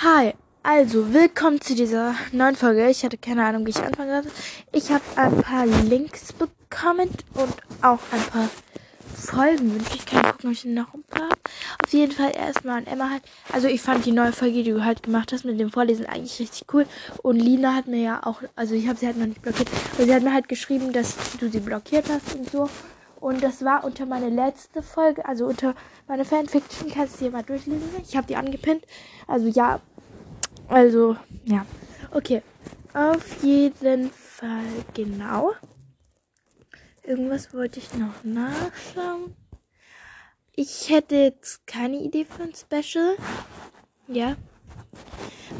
Hi, also willkommen zu dieser neuen Folge. Ich hatte keine Ahnung, wie ich anfangen sollte. Ich habe ein paar Links bekommen und auch ein paar Folgen wünsche ich. Kann gucken, ob ich noch ein paar. Auf jeden Fall erstmal an Emma halt. Also ich fand die neue Folge, die du halt gemacht hast mit dem Vorlesen eigentlich richtig cool. Und Lina hat mir ja auch, also ich habe sie halt noch nicht blockiert, aber sie hat mir halt geschrieben, dass du sie blockiert hast und so. Und das war unter meine letzte Folge, also unter meine Fanfiction. Kannst du dir mal durchlesen. Ich habe die angepinnt. Also ja, also ja. Okay. Auf jeden Fall genau. Irgendwas wollte ich noch nachschauen. Ich hätte jetzt keine Idee für ein Special. Ja.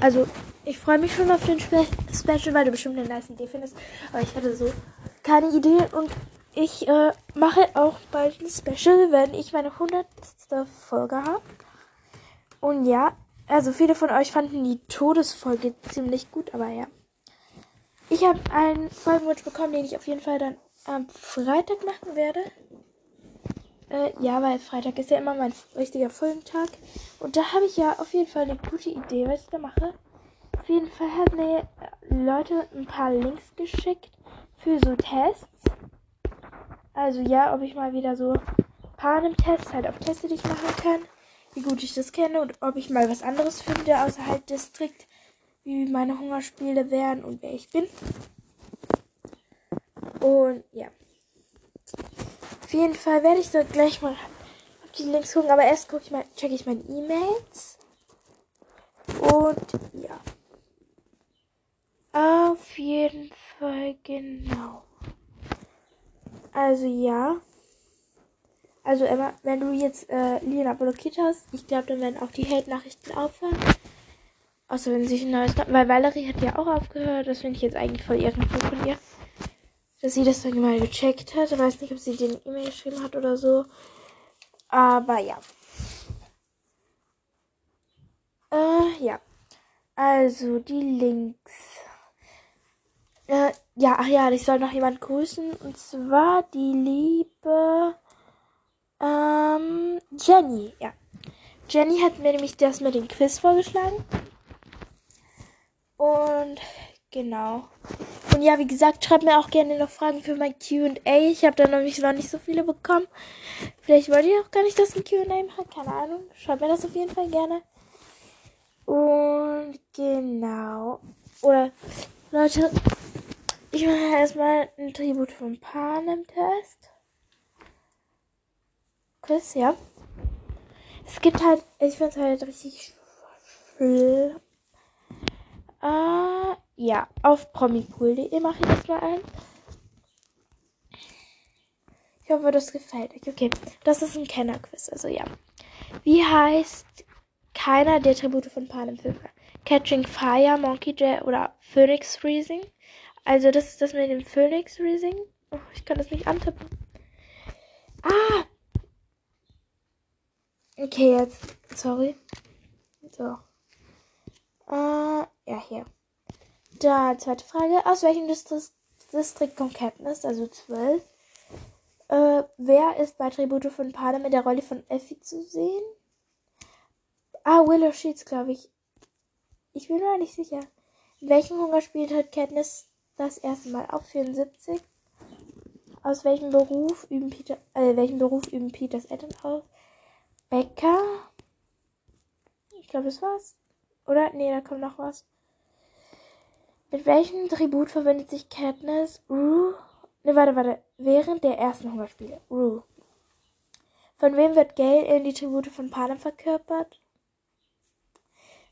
Also, ich freue mich schon auf den Spe Special, weil du bestimmt eine nice Idee findest. Aber ich hatte so keine Idee und ich äh, mache auch bald ein Special, wenn ich meine 100. Folge habe. Und ja, also viele von euch fanden die Todesfolge ziemlich gut, aber ja. Ich habe einen Folgenwunsch bekommen, den ich auf jeden Fall dann am Freitag machen werde. Äh, ja, weil Freitag ist ja immer mein richtiger Folgentag. Und da habe ich ja auf jeden Fall eine gute Idee, was ich da mache. Auf jeden Fall haben mir Leute ein paar Links geschickt für so Tests. Also ja, ob ich mal wieder so Panem-Tests halt auf Teste, die ich machen kann. Wie gut ich das kenne und ob ich mal was anderes finde außerhalb Distrikt. Wie meine Hungerspiele wären und wer ich bin. Und ja. Auf jeden Fall werde ich so gleich mal auf die Links gucken, aber erst gucke ich mal, checke ich meine E-Mails. Und ja. Auf jeden Fall genau. Also ja. Also Emma, wenn du jetzt äh, Lina blockiert hast, ich glaube, dann werden auch die Hate-Nachrichten aufhören. Außer wenn sich ein neues... Weil Valerie hat ja auch aufgehört. Das finde ich jetzt eigentlich voll ehrenvoll von ihr. Dass sie das dann mal gecheckt hat. Ich weiß nicht, ob sie den E-Mail geschrieben hat oder so. Aber ja. Äh, ja. Also, die Links. Äh, ja, ach ja, ich soll noch jemand grüßen. Und zwar die liebe ähm, Jenny. Ja. Jenny hat mir nämlich das mit dem Quiz vorgeschlagen. Und genau. Und ja, wie gesagt, schreibt mir auch gerne noch Fragen für mein QA. Ich habe da nämlich noch nicht so viele bekommen. Vielleicht wollt ihr auch gar nicht, dass ein QA macht. Keine Ahnung. Schreibt mir das auf jeden Fall gerne. Und genau. Oder Leute, ich mache erstmal ein Tribut von Panem-Test. Quiz, ja. Es gibt halt, ich finde es halt richtig schlimm. Äh, ja, auf promipool.de mache ich das mal ein. Ich hoffe, das gefällt euch. Okay, das ist ein Kennerquiz, also ja. Wie heißt keiner der Tribute von Panem Filmer? Catching Fire, Monkey J oder Phoenix Freezing? Also, das ist das mit dem Phoenix Freezing. Oh, ich kann das nicht antippen. Ah! Okay, jetzt. Sorry. So. Äh, ja, hier. Da, zweite Frage. Aus welchem Distri Distrikt kommt Katniss? Also 12. Äh, wer ist bei Tribute von Panem in der Rolle von Effie zu sehen? Ah, Willow Sheets, glaube ich. Ich bin mir nicht sicher. In welchem Hungerspiel hat Katniss das erste Mal auf 74. Aus welchem Beruf üben Peter, äh, welchen Beruf üben Peters Eltern aus? Bäcker? Ich glaube, das war's. Oder? Nee, da kommt noch was. Mit welchem Tribut verbindet sich Katniss? Rue? Ne, warte, warte. Während der ersten Hungerspiele. Rue. Von wem wird Gale in die Tribute von Panem verkörpert?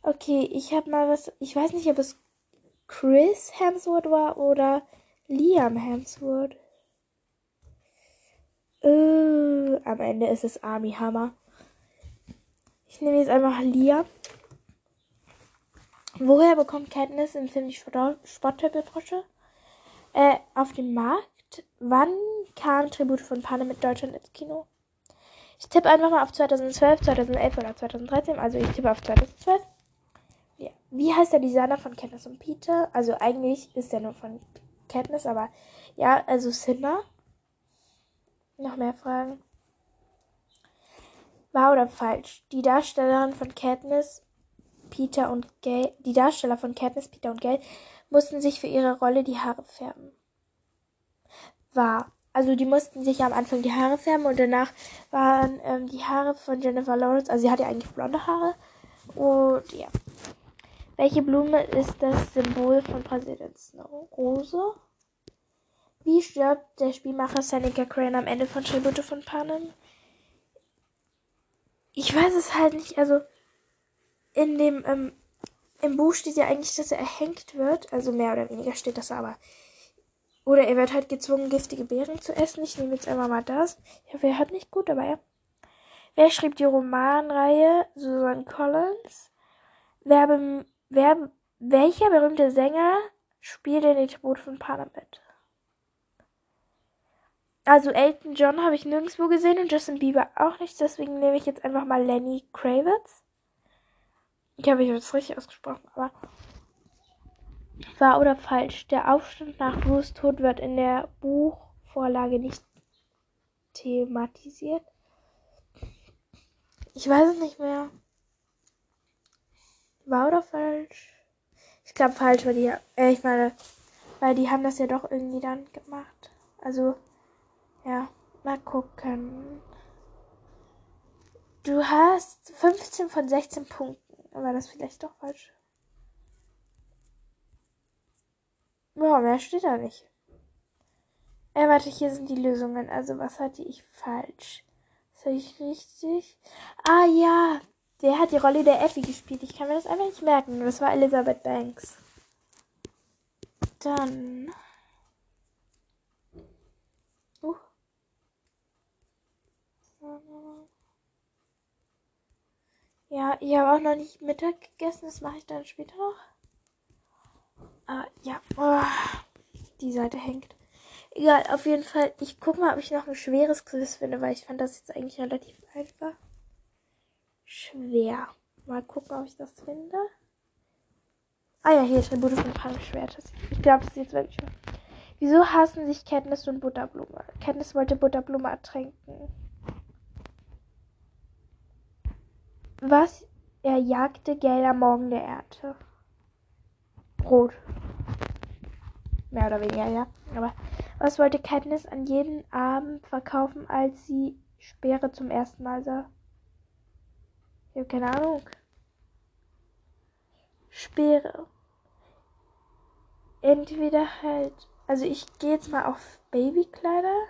Okay, ich habe mal was. Ich weiß nicht, ob es Chris Hemsworth war oder Liam Hemsworth. Äh, am Ende ist es Army Hammer. Ich nehme jetzt einfach Liam. Woher bekommt Katniss im Film die Sporttöpfelfrosche? Äh, auf dem Markt. Wann kam Tribute von Panem mit Deutschland ins Kino? Ich tippe einfach mal auf 2012, 2011 oder 2013. Also ich tippe auf 2012. Ja. Wie heißt der Designer von Katniss und Peter? Also eigentlich ist der nur von Katniss, aber ja, also Cinder. Noch mehr Fragen? Wahr oder falsch? Die Darstellerin von Katniss Peter und Gail, die Darsteller von Katniss, Peter und Gail, mussten sich für ihre Rolle die Haare färben. War. Also die mussten sich am Anfang die Haare färben und danach waren ähm, die Haare von Jennifer Lawrence, also sie hatte eigentlich blonde Haare. Und ja. Welche Blume ist das Symbol von Präsident Snow? Rose? Wie stirbt der Spielmacher Seneca Crane am Ende von Tribute von Panem? Ich weiß es halt nicht. Also in dem ähm, im Buch steht ja eigentlich, dass er erhängt wird. Also mehr oder weniger steht das aber. Oder er wird halt gezwungen, giftige Beeren zu essen. Ich nehme jetzt einfach mal das. Ich hoffe, er hat nicht gut, aber ja. Wer schrieb die Romanreihe? Susan Collins. Wer, wer, welcher berühmte Sänger spielt in den Tribut von mit? Also Elton John habe ich nirgendwo gesehen und Justin Bieber auch nicht. Deswegen nehme ich jetzt einfach mal Lenny Kravitz. Ich habe jetzt richtig ausgesprochen, aber wahr oder falsch? Der Aufstand nach Bruce Tod wird in der Buchvorlage nicht thematisiert. Ich weiß es nicht mehr. Wahr oder falsch? Ich glaube falsch, weil die, äh, ich meine, weil die haben das ja doch irgendwie dann gemacht. Also, ja, mal gucken. Du hast 15 von 16 Punkten. War das vielleicht doch falsch? Ja, mehr steht da nicht. Äh, warte, hier sind die Lösungen. Also, was hatte ich falsch? Was hatte ich richtig? Ah, ja. Der hat die Rolle der Effie gespielt. Ich kann mir das einfach nicht merken. Das war Elizabeth Banks. Dann. Uh. Ja, ich habe auch noch nicht Mittag gegessen. Das mache ich dann später noch. Aber ja, oh, die Seite hängt. Egal, auf jeden Fall. Ich gucke mal, ob ich noch ein schweres Quiz finde, weil ich fand das jetzt eigentlich relativ einfach. Schwer. Mal gucken, ob ich das finde. Ah ja, hier ist Tribute von Palmschwert. Ich glaube, das ist jetzt wirklich. Wieso hassen sich Kenntnis und Butterblume? Kenntnis wollte Butterblume ertränken. Was er jagte am Morgen der Ernte. Brot. Mehr oder weniger, ja. Aber was wollte Katniss an jedem Abend verkaufen, als sie Speere zum ersten Mal sah? Ich habe keine Ahnung. Speere. Entweder halt. Also ich gehe jetzt mal auf Babykleider.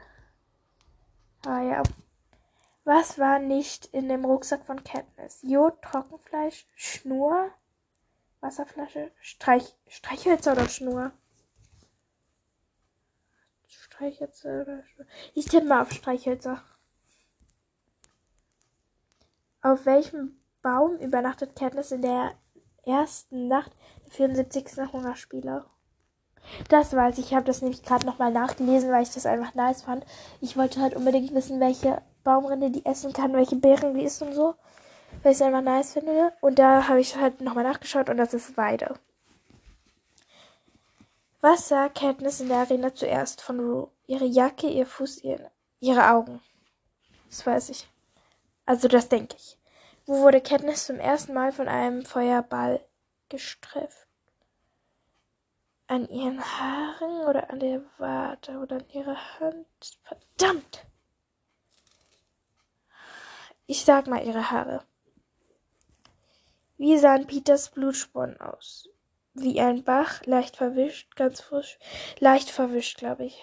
Ah ja, auf was war nicht in dem Rucksack von Katniss? Jod, Trockenfleisch, Schnur, Wasserflasche, Streich, Streichhölzer oder Schnur? Streichhölzer oder Schnur? Ich tippe mal auf Streichhölzer. Auf welchem Baum übernachtet Katniss in der ersten Nacht der 74. Hungerspiele? Das weiß ich. Ich habe das nämlich gerade nochmal nachgelesen, weil ich das einfach nice fand. Ich wollte halt unbedingt wissen, welche Baumrinde die essen kann, welche Beeren die isst und so. Weil ich es einfach nice finde. Und da habe ich halt nochmal nachgeschaut und das ist Weide. Was sah Katniss in der Arena zuerst von Rue? Ihre Jacke, ihr Fuß, ihr, ihre Augen. Das weiß ich. Also das denke ich. Wo wurde Katniss zum ersten Mal von einem Feuerball gestreift? An ihren Haaren oder an der Wade oder an ihrer Hand? Verdammt! Ich sag mal ihre Haare. Wie sahen Peters Blutspuren aus? Wie ein Bach, leicht verwischt, ganz frisch, leicht verwischt, glaube ich.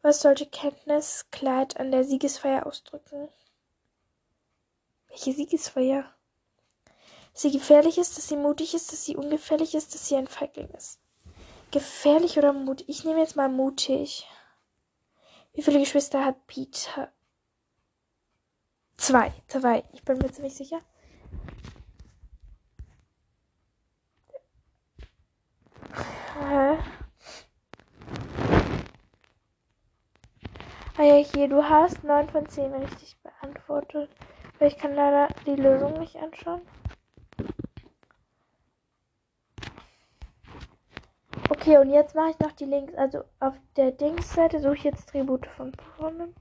Was sollte Kenntnis Kleid an der Siegesfeier ausdrücken? Welche Siegesfeier? Dass sie gefährlich ist, dass sie mutig ist, dass sie ungefährlich ist, dass sie ein Feigling ist. Gefährlich oder mutig? Ich nehme jetzt mal mutig. Wie viele Geschwister hat Peter? Zwei. Zwei. Ich bin mir ziemlich sicher. Hä? Ah ja, hier, du hast 9 von 10 richtig beantwortet. Aber ich kann leider die Lösung nicht anschauen. Okay, und jetzt mache ich noch die Links. Also auf der Dings-Seite suche ich jetzt Tribute von Pronomen.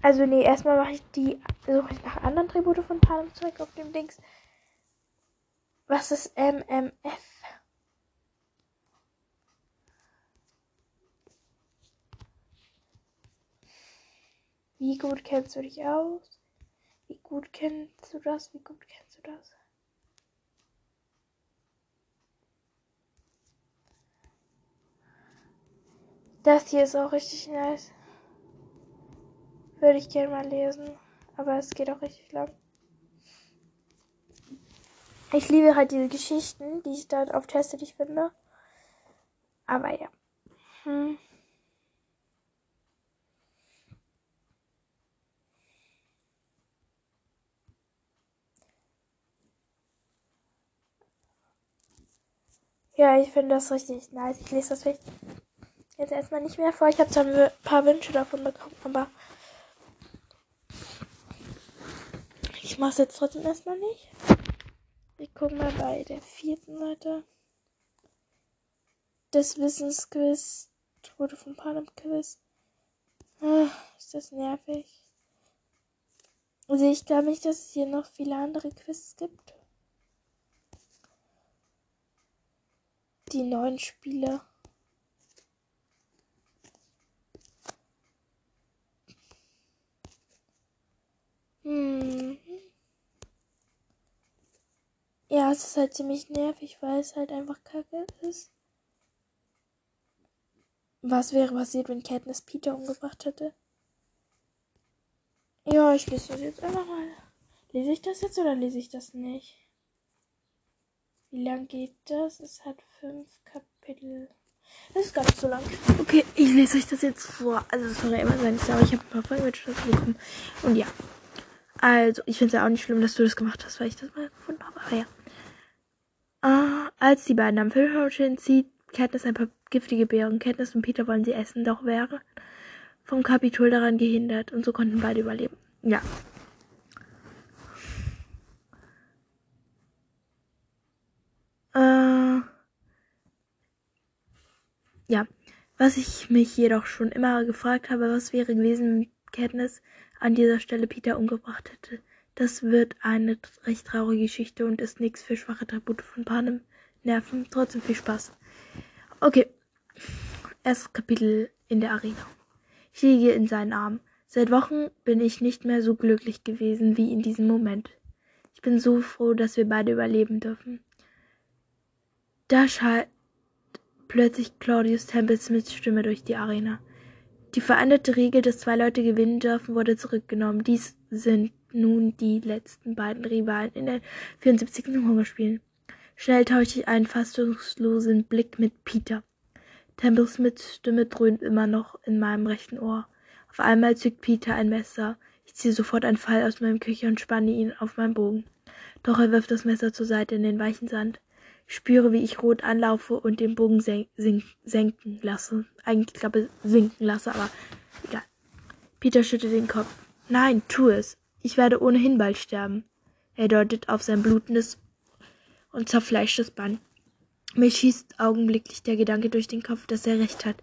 Also nee, erstmal mache ich die suche ich nach anderen Tribute von Panem zurück auf dem Dings. Was ist MMF? Wie gut kennst du dich aus? Wie gut kennst du das? Wie gut kennst du das? Das hier ist auch richtig nice. Würde ich gerne mal lesen. Aber es geht auch richtig lang. Ich liebe halt diese Geschichten, die ich dann auf Teste nicht finde. Aber ja. Hm. Ja, ich finde das richtig nice. Ich lese das vielleicht jetzt erstmal nicht mehr vor. Ich habe zwar ein paar Wünsche davon bekommen, aber ich mache es jetzt trotzdem erstmal nicht. Ich gucke mal bei der vierten Seite. Das Wissensquiz. Wurde von Panem Quiz. Ach, ist das nervig. Also ich glaube nicht, dass es hier noch viele andere Quiz gibt. Die neuen Spiele. Hm. Ja, es ist halt ziemlich nervig, weil es halt einfach kacke ist. Was wäre passiert, wenn Katniss Peter umgebracht hätte? Ja, ich lese das jetzt einfach mal. Lese ich das jetzt oder lese ich das nicht? Wie lang geht das? Es hat fünf Kapitel. Das ist gar nicht so lang. Okay, ich lese euch das jetzt vor. Also, es soll ja immer sein, aber ich habe ein paar Folgen mit bekommen. Und ja. Also, ich finde es ja auch nicht schlimm, dass du das gemacht hast, weil ich das mal gefunden habe. Aber ja. Uh, als die beiden am Filmraum stehen, zieht Katniss ein paar giftige Beeren. Katniss und Peter wollen sie essen, doch wären vom Kapitol daran gehindert. Und so konnten beide überleben. Ja. Uh, ja. Was ich mich jedoch schon immer gefragt habe, was wäre gewesen, Katniss an dieser Stelle Peter umgebracht hätte. Das wird eine recht traurige Geschichte und ist nichts für schwache Tribute von Panem. Nerven. Trotzdem viel Spaß. Okay. Erstes Kapitel in der Arena. Ich liege in seinen Armen. Seit Wochen bin ich nicht mehr so glücklich gewesen wie in diesem Moment. Ich bin so froh, dass wir beide überleben dürfen. Da schallt plötzlich Claudius Templesmiths Stimme durch die Arena. Die veränderte Regel, dass zwei Leute gewinnen dürfen, wurde zurückgenommen. Dies sind nun die letzten beiden Rivalen in den 74. Hungerspielen. Schnell tausche ich einen fassungslosen Blick mit Peter. Temple Smiths Stimme dröhnt immer noch in meinem rechten Ohr. Auf einmal zückt Peter ein Messer. Ich ziehe sofort einen Pfeil aus meinem Köcher und spanne ihn auf meinen Bogen. Doch er wirft das Messer zur Seite in den weichen Sand. Spüre, wie ich rot anlaufe und den Bogen sen senken lasse. Eigentlich, glaube ich, sinken lasse, aber egal. Peter schüttelt den Kopf. Nein, tu es. Ich werde ohnehin bald sterben. Er deutet auf sein blutendes und zerfleischtes Band. Mir schießt augenblicklich der Gedanke durch den Kopf, dass er recht hat.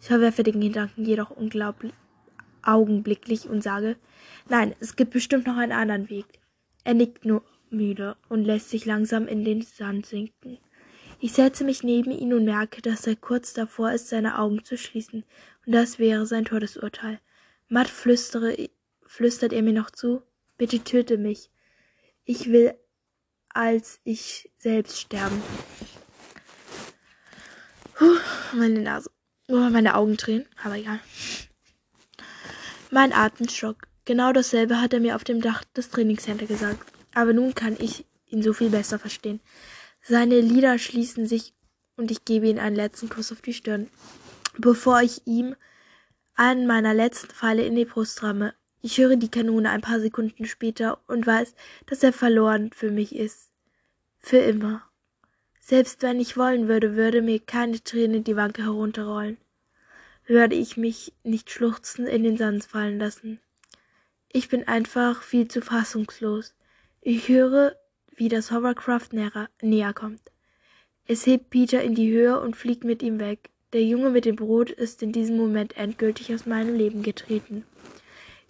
Ich verwerfe den Gedanken jedoch unglaublich augenblicklich und sage, nein, es gibt bestimmt noch einen anderen Weg. Er nickt nur müde und lässt sich langsam in den Sand sinken. Ich setze mich neben ihn und merke, dass er kurz davor ist, seine Augen zu schließen, und das wäre sein Todesurteil. Matt flüstere, flüstert er mir noch zu, bitte töte mich. Ich will als ich selbst sterben. Puh, meine Nase. Oh, meine Augen drehen, aber egal. Mein Atemschock. Genau dasselbe hat er mir auf dem Dach des Trainingscenter gesagt aber nun kann ich ihn so viel besser verstehen. Seine Lider schließen sich und ich gebe ihm einen letzten Kuss auf die Stirn, bevor ich ihm einen meiner letzten Pfeile in die Brust ramme. Ich höre die Kanone ein paar Sekunden später und weiß, dass er verloren für mich ist. Für immer. Selbst wenn ich wollen würde, würde mir keine Träne die Wanke herunterrollen. Würde ich mich nicht schluchzend in den Sand fallen lassen. Ich bin einfach viel zu fassungslos. Ich höre, wie das Hovercraft näher, näher kommt. Es hebt Peter in die Höhe und fliegt mit ihm weg. Der Junge mit dem Brot ist in diesem Moment endgültig aus meinem Leben getreten.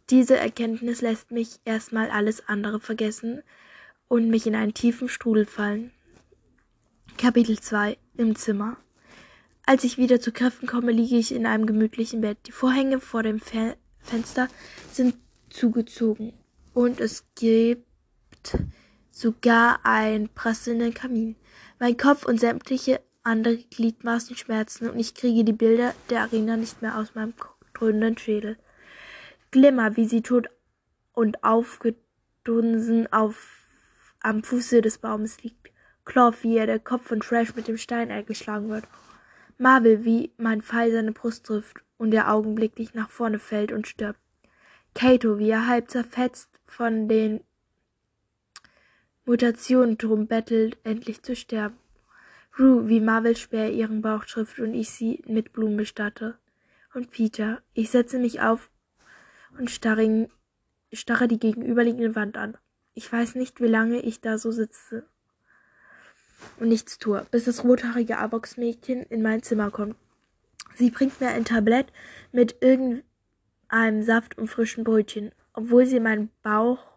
Diese Erkenntnis lässt mich erstmal alles andere vergessen und mich in einen tiefen Strudel fallen. Kapitel 2 Im Zimmer. Als ich wieder zu Kräften komme, liege ich in einem gemütlichen Bett. Die Vorhänge vor dem Fe Fenster sind zugezogen und es gibt sogar einen prasselnden Kamin. Mein Kopf und sämtliche andere Gliedmaßen schmerzen und ich kriege die Bilder der Arena nicht mehr aus meinem dröhnenden Schädel. Glimmer, wie sie tot und aufgedunsen auf am Fuße des Baumes liegt. Clough, wie er der Kopf von Trash mit dem Stein geschlagen wird. Marvel, wie mein Pfeil seine Brust trifft und er augenblicklich nach vorne fällt und stirbt. Kato, wie er halb zerfetzt von den Mutationen drum bettelt, endlich zu sterben. Rue, wie Marvel schwer ihren Bauch trifft und ich sie mit Blumen bestatte. Und Peter, ich setze mich auf und starre, starre die gegenüberliegende Wand an. Ich weiß nicht, wie lange ich da so sitze und nichts tue, bis das rothaarige Abox-Mädchen in mein Zimmer kommt. Sie bringt mir ein Tablett mit irgendeinem Saft und frischen Brötchen, obwohl sie meinen Bauch,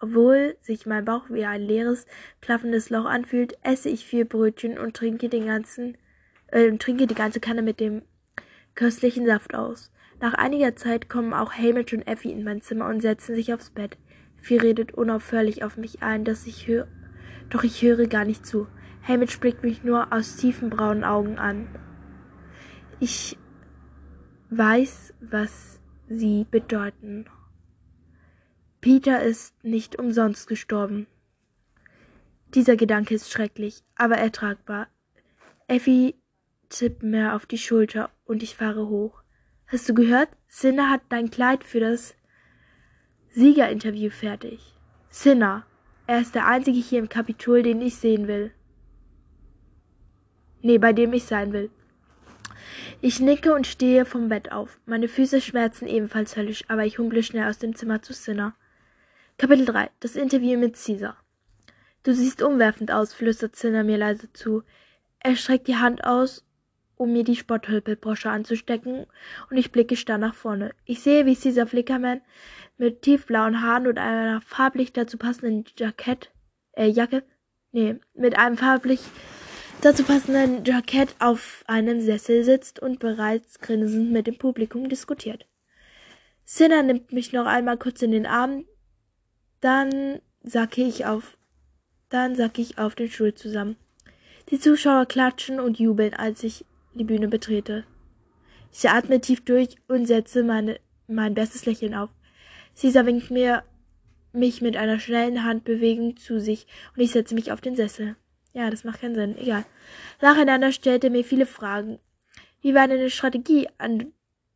obwohl sich mein Bauch wie ein leeres, klaffendes Loch anfühlt, esse ich vier Brötchen und trinke den ganzen, äh, trinke die ganze Kanne mit dem köstlichen Saft aus. Nach einiger Zeit kommen auch Hamish und Effie in mein Zimmer und setzen sich aufs Bett. Vier redet unaufhörlich auf mich ein, dass ich höre, doch ich höre gar nicht zu. Hamish blickt mich nur aus tiefen braunen Augen an. Ich weiß, was sie bedeuten. Peter ist nicht umsonst gestorben. Dieser Gedanke ist schrecklich, aber ertragbar. Effie tippt mir auf die Schulter und ich fahre hoch. Hast du gehört? Sinner hat dein Kleid für das Siegerinterview fertig. Sinner. Er ist der einzige hier im Kapitol, den ich sehen will. Nee, bei dem ich sein will. Ich nicke und stehe vom Bett auf. Meine Füße schmerzen ebenfalls höllisch, aber ich humple schnell aus dem Zimmer zu Sinner. Kapitel 3. Das Interview mit Caesar. Du siehst umwerfend aus, flüstert Sinner mir leise zu. Er streckt die Hand aus um mir die Spotthölpelbrosche anzustecken, und ich blicke starr nach vorne. Ich sehe, wie Caesar Flickerman mit tiefblauen Haaren und einer farblich dazu passenden Jackett, äh, Jacke, nee, mit einem farblich dazu passenden Jackett auf einem Sessel sitzt und bereits grinsend mit dem Publikum diskutiert. Sinner nimmt mich noch einmal kurz in den Arm, dann sacke ich auf, dann sacke ich auf den Stuhl zusammen. Die Zuschauer klatschen und jubeln, als ich die Bühne betrete. Ich atme tief durch und setze meine, mein bestes Lächeln auf. Caesar winkt mir mich mit einer schnellen Handbewegung zu sich und ich setze mich auf den Sessel. Ja, das macht keinen Sinn. Egal. Nacheinander stellt er mir viele Fragen. Wie war deine Strategie? An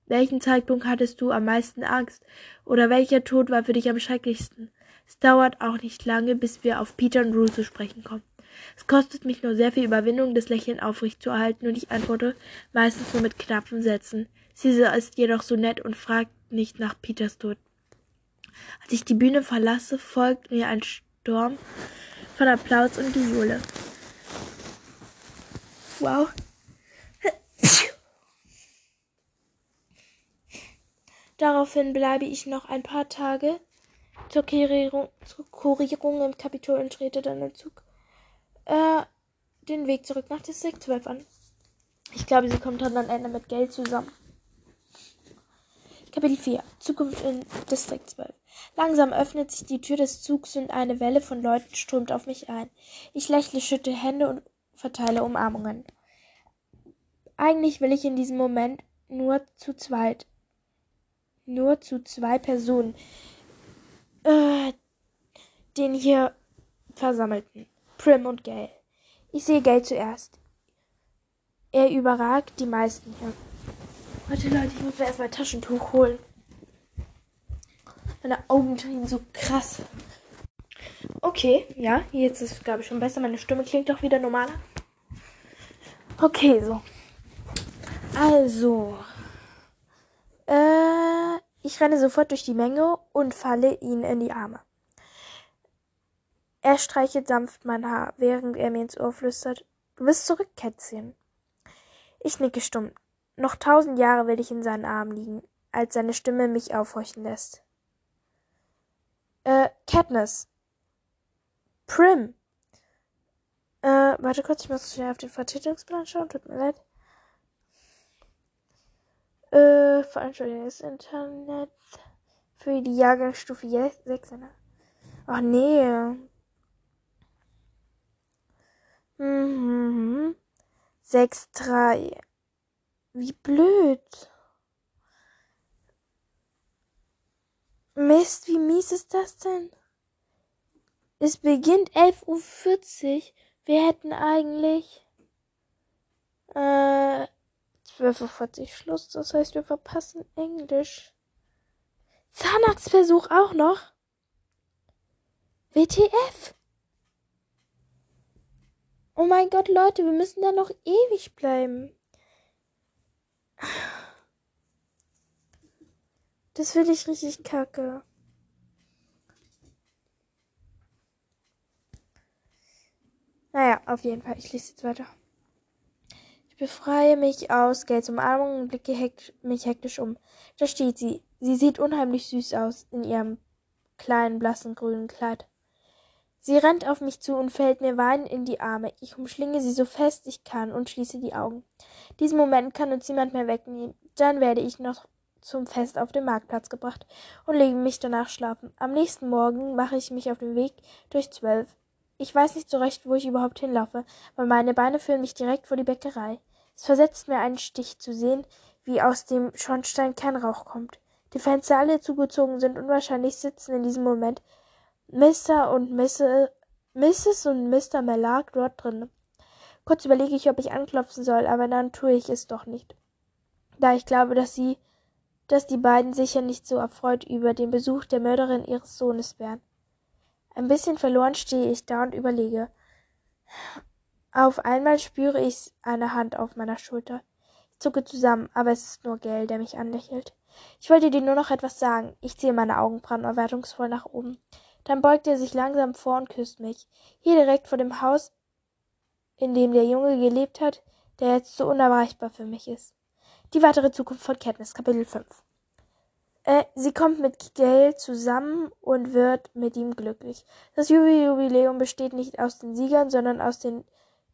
welchem Zeitpunkt hattest du am meisten Angst? Oder welcher Tod war für dich am schrecklichsten? Es dauert auch nicht lange, bis wir auf Peter und Rue zu sprechen kommen. Es kostet mich nur sehr viel Überwindung, das Lächeln aufrecht zu erhalten, und ich antworte meistens nur mit knappen Sätzen. Caesar ist jedoch so nett und fragt nicht nach Peters Tod. Als ich die Bühne verlasse, folgt mir ein Sturm von Applaus und Gejohle. Wow. Daraufhin bleibe ich noch ein paar Tage zur Kurierung, zur Kurierung im Kapitol und trete dann den Zug äh, den Weg zurück nach Distrikt 12 an. Ich glaube, sie kommt dann am Ende mit Geld zusammen. Kapitel 4 Zukunft in Distrikt 12 Langsam öffnet sich die Tür des Zugs und eine Welle von Leuten strömt auf mich ein. Ich lächle, schütte Hände und verteile Umarmungen. Eigentlich will ich in diesem Moment nur zu zweit, nur zu zwei Personen, äh, den hier Versammelten. Prim und Gale. Ich sehe Gale zuerst. Er überragt die meisten hier. Warte Leute, ich muss mir erstmal Taschentuch holen. Meine Augen drehen so krass. Okay, ja, jetzt ist es, glaube ich, schon besser. Meine Stimme klingt doch wieder normaler. Okay, so. Also. Äh, ich renne sofort durch die Menge und falle ihn in die Arme. Er streichelt sanft mein Haar, während er mir ins Ohr flüstert. Du bist zurück, Kätzchen. Ich nicke stumm. Noch tausend Jahre will ich in seinen Armen liegen, als seine Stimme mich aufhorchen lässt. Äh, Katniss. Prim. Äh, warte kurz, ich muss schnell auf den Vertretungsplan schauen, tut mir leid. Äh, Veranstaltung des Internet für die Jahrgangsstufe 6. Ach nee. Mhm. 6-3. Wie blöd. Mist, wie mies ist das denn? Es beginnt 11.40 Uhr. Wir hätten eigentlich äh, 12.40 Uhr Schluss. Das heißt, wir verpassen Englisch. Zahnarztversuch auch noch. WTF? Oh mein Gott, Leute, wir müssen da noch ewig bleiben. Das finde ich richtig kacke. Naja, auf jeden Fall. Ich lese jetzt weiter. Befreie mich aus Gates Umarmung und blicke hekt mich hektisch um. Da steht sie. Sie sieht unheimlich süß aus in ihrem kleinen, blassen, grünen Kleid. Sie rennt auf mich zu und fällt mir weinend in die Arme. Ich umschlinge sie so fest ich kann und schließe die Augen. Diesen Moment kann uns niemand mehr wegnehmen. Dann werde ich noch zum Fest auf den Marktplatz gebracht und lege mich danach schlafen. Am nächsten Morgen mache ich mich auf den Weg durch zwölf. Ich weiß nicht so recht, wo ich überhaupt hinlaufe, aber meine Beine führen mich direkt vor die Bäckerei. Es versetzt mir einen Stich zu sehen, wie aus dem Schornstein kein Rauch kommt. Die Fenster alle zugezogen sind und wahrscheinlich sitzen in diesem Moment Mr. und Mrs. Mrs. und Mr. Mellark dort drin. Kurz überlege ich, ob ich anklopfen soll, aber dann tue ich es doch nicht. Da ich glaube, dass sie dass die beiden sicher nicht so erfreut über den Besuch der Mörderin ihres Sohnes wären. Ein bisschen verloren stehe ich da und überlege. Auf einmal spüre ich eine Hand auf meiner Schulter. Ich zucke zusammen, aber es ist nur Gell, der mich anlächelt. Ich wollte dir nur noch etwas sagen. Ich ziehe meine Augenbrauen erwartungsvoll nach oben. Dann beugt er sich langsam vor und küsst mich. Hier direkt vor dem Haus, in dem der Junge gelebt hat, der jetzt so unerreichbar für mich ist. Die weitere Zukunft von Katniss, Kapitel 5. Äh, sie kommt mit Gail zusammen und wird mit ihm glücklich. Das Jubiläum besteht nicht aus den Siegern, sondern aus den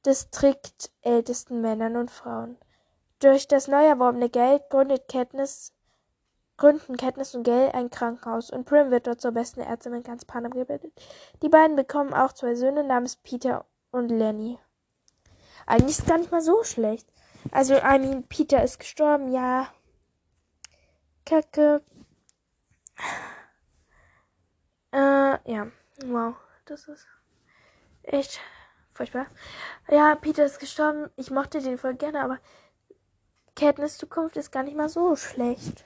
distriktältesten Männern und Frauen. Durch das neu erworbene Geld gründet Katniss, gründen Katniss und Gail ein Krankenhaus und Prim wird dort zur besten Ärztin in ganz Panem gebildet. Die beiden bekommen auch zwei Söhne namens Peter und Lenny. Eigentlich ist es gar nicht mal so schlecht. Also, I mean, Peter ist gestorben, ja. Kacke. Äh, ja. Wow. Das ist echt furchtbar. Ja, Peter ist gestorben. Ich mochte den voll gerne, aber Katniss Zukunft ist gar nicht mal so schlecht.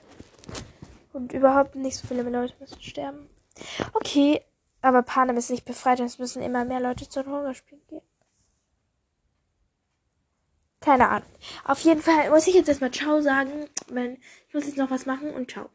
Und überhaupt nicht so viele Leute müssen sterben. Okay, aber Panem ist nicht befreit und es müssen immer mehr Leute zu den Hungerspielen gehen. Keine Ahnung. Auf jeden Fall muss ich jetzt erstmal Ciao sagen. Wenn, ich muss jetzt noch was machen und Ciao.